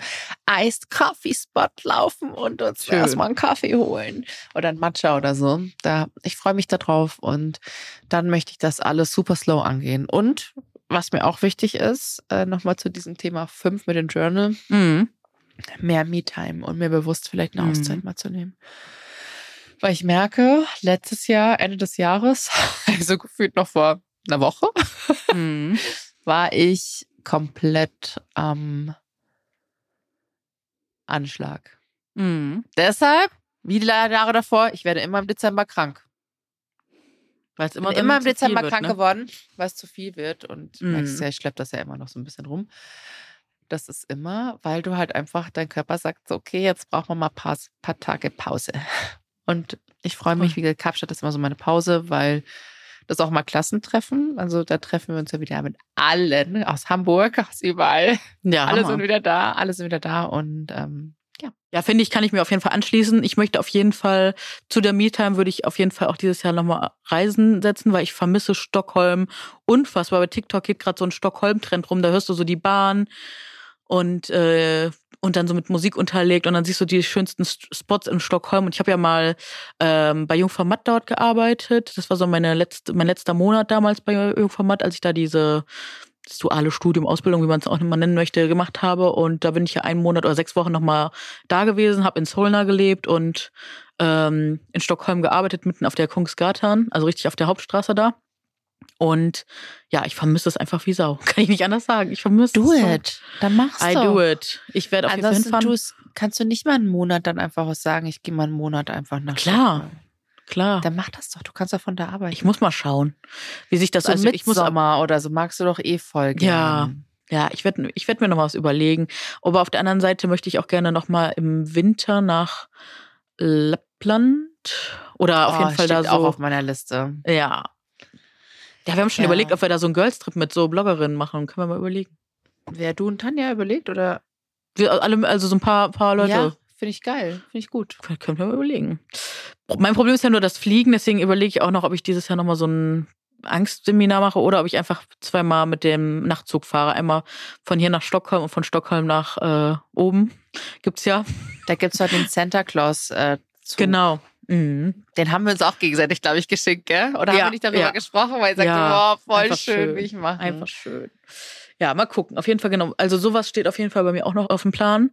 Iced Coffee Spot laufen und uns Schön. erstmal einen Kaffee holen oder einen Matcha oder so. Da, ich freue mich darauf und dann möchte ich das alles super slow angehen. Und was mir auch wichtig ist, äh, nochmal zu diesem Thema 5 mit dem Journal, Mhm. mehr Me-Time und mir bewusst vielleicht eine Mhm. Auszeit mal zu nehmen. Weil ich merke, letztes Jahr, Ende des Jahres, also gefühlt noch vor einer Woche, Mhm. war ich komplett am Anschlag. Mhm. Deshalb, wie die Jahre davor, ich werde immer im Dezember krank. Weil es immer, immer, im Dezember wird, krank ne? geworden, weil es zu viel wird. Und Mhm. merkst ja, ich schleppe das ja immer noch so ein bisschen rum. Das ist immer, weil du halt einfach, dein Körper sagt, so, okay, jetzt brauchen wir mal ein paar, paar Tage Pause. Und ich freue mich, wie gesagt, Kapstadt ist immer so meine Pause, weil das auch mal Klassentreffen. Also da treffen wir uns ja wieder mit allen aus Hamburg, aus überall. Ja, alle Hammer. sind wieder da, alle sind wieder da und ähm, ja. Ja, finde ich, kann ich mir auf jeden Fall anschließen. Ich möchte auf jeden Fall zu der Me-Time würde ich auf jeden Fall auch dieses Jahr nochmal Reisen setzen, weil ich vermisse Stockholm unfassbar. Bei TikTok geht gerade so ein Stockholm-Trend rum. Da hörst du so die Bahn und äh, und dann so mit Musik unterlegt und dann siehst du die schönsten Spots in Stockholm. Und ich habe ja mal ähm, bei Jungfrau Matt dort gearbeitet. Das war so meine letzte, mein letzter Monat damals bei Jungfrau Matt, als ich da diese das duale Studium, Ausbildung, wie man es auch immer nennen möchte, gemacht habe. Und da bin ich ja einen Monat oder sechs Wochen nochmal da gewesen, habe in Solna gelebt und ähm, in Stockholm gearbeitet, mitten auf der Kungsgatan, also richtig auf der Hauptstraße da. Und ja, ich vermisse es einfach wie Sau. Kann ich nicht anders sagen. Ich vermisse Do es. so. it. Dann mach's I doch. do it. Ich werde auf jeden Fall hinfahren. du's, kannst du nicht mal einen Monat dann einfach was sagen, ich gehe mal einen Monat einfach nach Klar. Stockholm. Klar. Dann mach das doch, du kannst doch von da arbeiten. Ich muss mal schauen, wie sich das so also ich muss Sommer oder so magst du doch eh voll Ja. Ja, ich werde ich werd mir noch was überlegen. Aber auf der anderen Seite möchte ich auch gerne noch mal im Winter nach Lappland oder auf Oh, jeden Fall da steht auch so. auf meiner Liste. Ja. Ja, wir haben schon Ja. überlegt, ob wir da so einen Girls-Trip mit so Bloggerinnen machen. Können wir mal überlegen. Wer du und Tanja überlegt oder? Wir alle, also so ein paar, paar Leute. Ja, finde ich geil, finde ich gut. Können wir mal überlegen. Mein Problem ist ja nur das Fliegen, deswegen überlege ich auch noch, ob ich dieses Jahr nochmal so ein Angstseminar mache oder ob ich einfach zweimal mit dem Nachtzug fahre. Einmal von hier nach Stockholm und von Stockholm nach äh, oben. Gibt's ja. Da gibt's halt den Santa Claus äh, Zug. Genau. Mhm. Den haben wir uns auch gegenseitig, glaube ich, geschickt, gell? Oder haben Ja, wir nicht darüber ja. gesprochen, weil ich sagte, Ja, boah, voll einfach schön, schön. wie ich mache. Einfach schön. Ja, mal gucken. Auf jeden Fall genau. Also sowas steht auf jeden Fall bei mir auch noch auf dem Plan.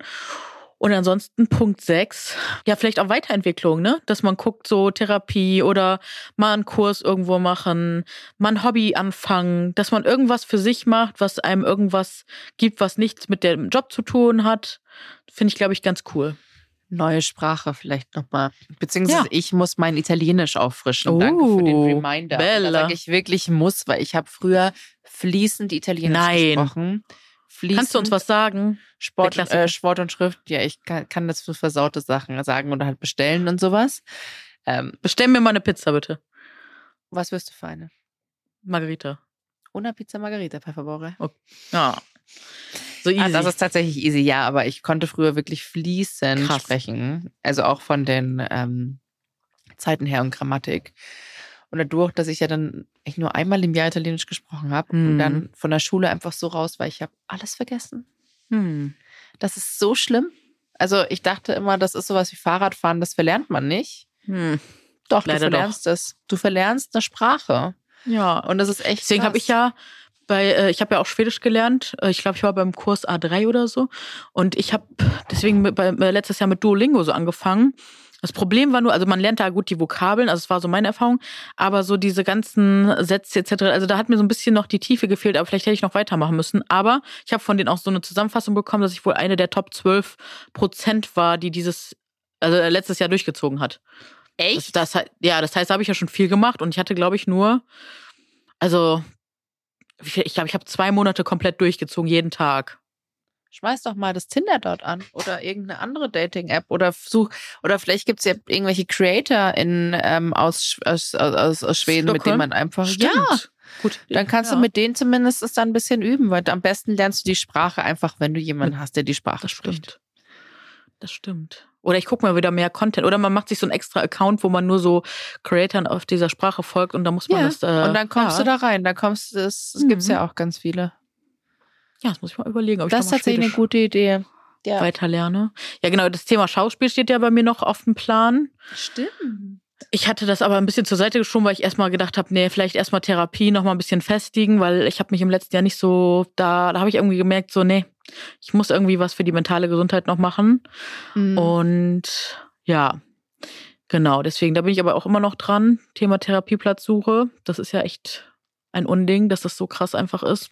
Und ansonsten Punkt 6. Ja, vielleicht auch Weiterentwicklung, ne? Dass man guckt, so Therapie oder mal einen Kurs irgendwo machen, mal ein Hobby anfangen, dass man irgendwas für sich macht, was einem irgendwas gibt, was nichts mit dem Job zu tun hat. Finde ich, glaube ich, ganz cool. Neue Sprache vielleicht nochmal. Beziehungsweise Ja. ich muss mein Italienisch auffrischen. Danke für den Oh, Reminder. Bella. Da sage ich wirklich muss, weil ich habe früher fließend Italienisch Nein. gesprochen. Fließend Kannst du uns was sagen? Sport, äh, Sport und Schrift, ja, ich kann, kann das für versaute Sachen sagen oder halt bestellen und sowas. Ähm, Bestell mir mal eine Pizza, bitte. was wirst du für eine? Margarita. Una Pizza Margarita, per favore. Ja. So easy. Ah, das ist tatsächlich easy, ja, aber ich konnte früher wirklich fließend Krass. sprechen. Also auch von den ähm, Zeiten her und Grammatik. Und dadurch, dass ich ja dann echt nur einmal im Jahr Italienisch gesprochen habe Mhm. und dann von der Schule einfach so raus war, ich habe alles vergessen. hm. Das ist so schlimm. Also ich dachte immer, das ist sowas wie Fahrradfahren, das verlernt man nicht. Hm. Doch, Leider du verlernst es. Du verlernst eine Sprache. Ja. Und das ist echt Deswegen habe ich ja bei, äh, ich habe ja auch Schwedisch gelernt. Äh, Ich glaube, ich war beim Kurs A3 oder so. Und ich habe deswegen mit, bei, äh, letztes Jahr mit Duolingo so angefangen. Das Problem war nur, also man lernt da gut die Vokabeln, also es war so meine Erfahrung, aber so diese ganzen Sätze etc., also da hat mir so ein bisschen noch die Tiefe gefehlt, aber vielleicht hätte ich noch weitermachen müssen. Aber ich habe von denen auch so eine Zusammenfassung bekommen, dass ich wohl eine der Top 12 Prozent war, die dieses, also äh, letztes Jahr durchgezogen hat. Das, Echt? das, he- ja, das heißt, da habe ich ja schon viel gemacht und ich hatte, glaube ich, nur, also, wie viel- ich glaube, ich habe zwei Monate komplett durchgezogen, jeden Tag. Schmeiß doch mal das Tinder dort an oder irgendeine andere Dating-App oder such oder vielleicht gibt es ja irgendwelche Creator in, ähm, aus, aus, aus, aus Schweden, mit denen Stockholm? man einfach ja, Gut. dann kannst ja, du mit denen zumindest das dann ein bisschen üben, weil am besten lernst du die Sprache einfach, wenn du jemanden hast, der die Sprache spricht. Das stimmt. Oder ich gucke mal wieder mehr Content. Oder man macht sich so einen extra Account, wo man nur so Creatoren auf dieser Sprache folgt und da muss man Ja, das. Äh, und dann kommst ja. du da rein. Da kommst das Mhm. gibt's ja auch ganz viele. Ja, das muss ich mal überlegen, ob ich Das ist tatsächlich eine gute Idee. Ja, weiter lerne. Ja, genau. Das Thema Schauspiel steht ja bei mir noch auf dem Plan. stimmt. Ich hatte das aber ein bisschen zur Seite geschoben, weil ich erstmal gedacht habe, nee, vielleicht erstmal Therapie noch mal ein bisschen festigen, weil ich habe mich im letzten Jahr nicht so, da, da habe ich irgendwie gemerkt, so, nee, ich muss irgendwie was für die mentale Gesundheit noch machen. Mhm. Und ja, genau, deswegen, da bin ich aber auch immer noch dran. Thema Therapieplatzsuche. Das ist ja echt ein Unding, dass das so krass einfach ist.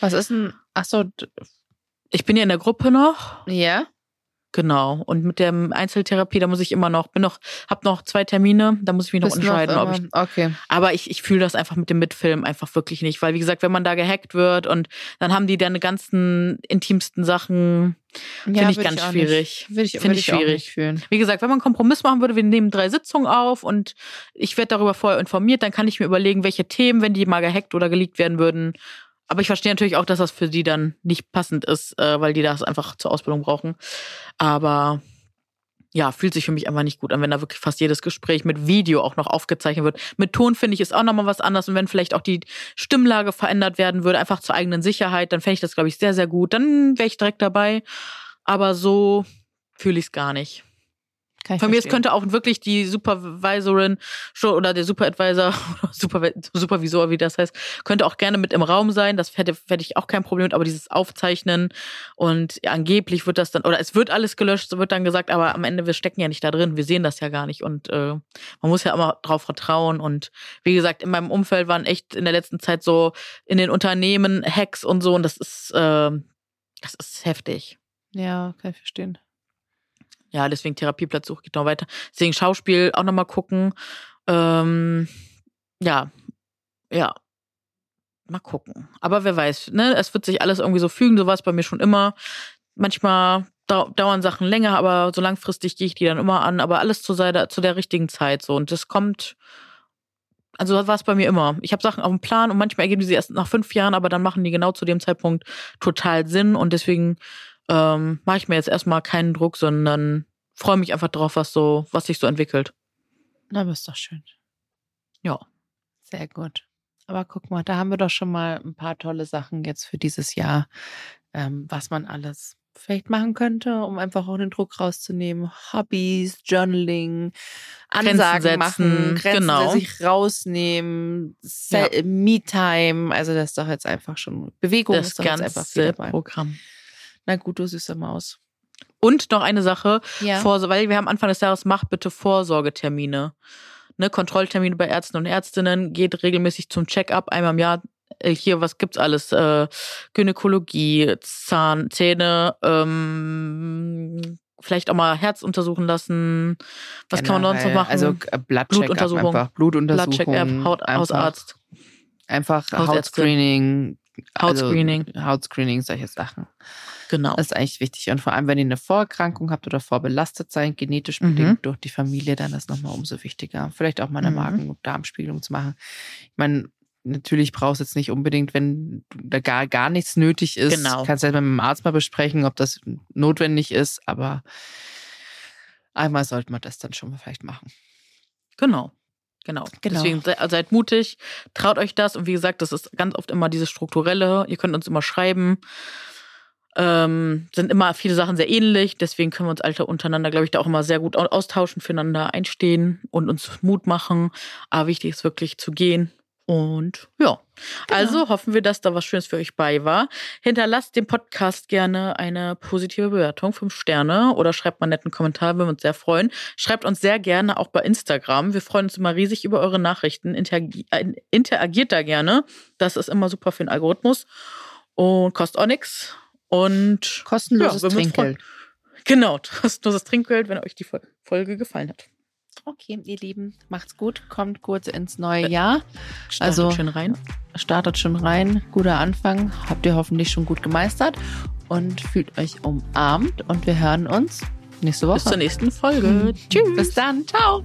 Was ist denn? Achso, Ich bin ja in der Gruppe noch. ja. Genau. Und mit der Einzeltherapie, da muss ich immer noch, bin noch, hab noch zwei Termine, da muss ich mich noch Bist entscheiden, ob ich Okay. Aber ich, ich fühle das einfach mit dem Mitfilmen einfach wirklich nicht. Weil, wie gesagt, wenn man da gehackt wird und dann haben die deine ganzen intimsten Sachen, finde ich ganz auch schwierig. Ich, Finde ich ich auch schwierig. fühlen. Wie gesagt, wenn man einen Kompromiss machen würde, wir nehmen drei Sitzungen auf und ich werde darüber vorher informiert, dann kann ich mir überlegen, welche Themen, wenn die mal gehackt oder geleakt werden würden. Aber ich verstehe natürlich auch, dass das für die dann nicht passend ist, äh, weil die das einfach zur Ausbildung brauchen. Aber ja, fühlt sich für mich einfach nicht gut an, wenn da wirklich fast jedes Gespräch mit Video auch noch aufgezeichnet wird. Mit Ton finde ich ist auch nochmal was anderes. Und wenn vielleicht auch die Stimmlage verändert werden würde, einfach zur eigenen Sicherheit, dann fände ich das, glaube ich, sehr, sehr gut. Dann wäre ich direkt dabei. Aber so fühle ich es gar nicht. Kann ich Von mir, es könnte auch wirklich die Supervisorin oder der Superadvisor, Super, Supervisor, wie das heißt, könnte auch gerne mit im Raum sein. Das hätte, hätte ich auch kein Problem mit, aber dieses Aufzeichnen und ja, angeblich wird das dann, oder es wird alles gelöscht, so wird dann gesagt, aber am Ende, wir stecken ja nicht da drin, wir sehen das ja gar nicht und äh, man muss ja immer drauf vertrauen und wie gesagt, in meinem Umfeld waren echt in der letzten Zeit so in den Unternehmen Hacks und so und das ist, äh, das ist heftig Ja, kann ich verstehen. Ja, deswegen Therapieplatzsuche geht noch weiter. Deswegen Schauspiel auch nochmal gucken. Ähm, ja, ja. Mal gucken. Aber wer weiß, ne? Es wird sich alles irgendwie so fügen. So war es bei mir schon immer. Manchmal dau dauern Sachen länger, aber so langfristig gehe ich die dann immer an. Aber alles zu, seiner, zu der richtigen Zeit so. Und das kommt. Also so war es bei mir immer. Ich habe Sachen auf dem Plan und manchmal ergeben die sich erst nach fünf Jahren, aber dann machen die genau zu dem Zeitpunkt total Sinn. Und deswegen ähm, mache ich mir jetzt erstmal keinen Druck, sondern freue mich einfach drauf, was so, was sich so entwickelt. Na, ist doch schön. Ja. Sehr gut. Aber guck mal, da haben wir doch schon mal ein paar tolle Sachen jetzt für dieses Jahr, ähm, was man alles vielleicht machen könnte, um einfach auch den Druck rauszunehmen. Hobbys, Journaling, Grenzen Ansagen setzen, machen, Grenzen genau. sich rausnehmen, Se- Me-Time. Also das ist doch jetzt einfach schon Bewegung Das ist doch jetzt einfach viel ganze dabei. Programm. Na gut, du süße Maus. Und noch eine Sache, Ja. vor, weil wir haben Anfang des Jahres, macht bitte Vorsorgetermine. Ne, Kontrolltermine bei Ärzten und Ärztinnen, geht regelmäßig zum Check-up, einmal im Jahr. Äh, Hier, was gibt's alles? Äh, Gynäkologie, Zahn, Zähne, ähm, vielleicht auch mal Herz untersuchen lassen. Was kann man sonst noch Generell, machen? Also äh, Blutuntersuchung. einfach. Blutuntersuchung. Haut, einfach, Hausarzt, Einfach Hausärztin. Hautscreening. Hautscreening. Also Hautscreening, solche Sachen. Genau. Das ist eigentlich wichtig. Und vor allem, wenn ihr eine Vorerkrankung habt oder vorbelastet seid, genetisch Mhm. bedingt durch die Familie, dann ist nochmal umso wichtiger. Vielleicht auch mal eine Mhm. Magen- und Darmspiegelung zu machen. Ich meine, natürlich brauchst du jetzt nicht unbedingt, wenn da gar, gar nichts nötig ist. Genau. Kannst halt mit dem Arzt mal besprechen, ob das notwendig ist, aber einmal sollte man das dann schon mal vielleicht machen. Genau. Genau. Genau. Deswegen se seid mutig, traut euch das. Und wie gesagt, das ist ganz oft immer dieses Strukturelle. Ihr könnt uns immer schreiben. Ähm, sind immer viele Sachen sehr ähnlich. Deswegen können wir uns Alter untereinander, glaube ich, da auch immer sehr gut au- austauschen, füreinander einstehen und uns Mut machen. Aber wichtig ist wirklich zu gehen. Und ja, also hoffen wir, dass da was Schönes für euch bei war. Hinterlasst dem Podcast gerne eine positive Bewertung, fünf Sterne oder schreibt mal einen netten Kommentar, würden wir uns sehr freuen. Schreibt uns sehr gerne auch bei Instagram. Wir freuen uns immer riesig über eure Nachrichten. Interagi äh, interagiert da gerne. Das ist immer super für den Algorithmus und kostet auch nichts. Und Kostenloses Ja, Trinkgeld. genau, kostenloses Trinkgeld, wenn euch die Fol- Folge gefallen hat. Okay, ihr Lieben, macht's gut, kommt kurz ins neue Jahr. Startet Also- schön rein. Startet schon rein, guter Anfang, habt ihr hoffentlich schon gut gemeistert und fühlt euch umarmt und wir hören uns nächste Woche. Bis zur nächsten Folge. Tschüss. Bis dann, ciao.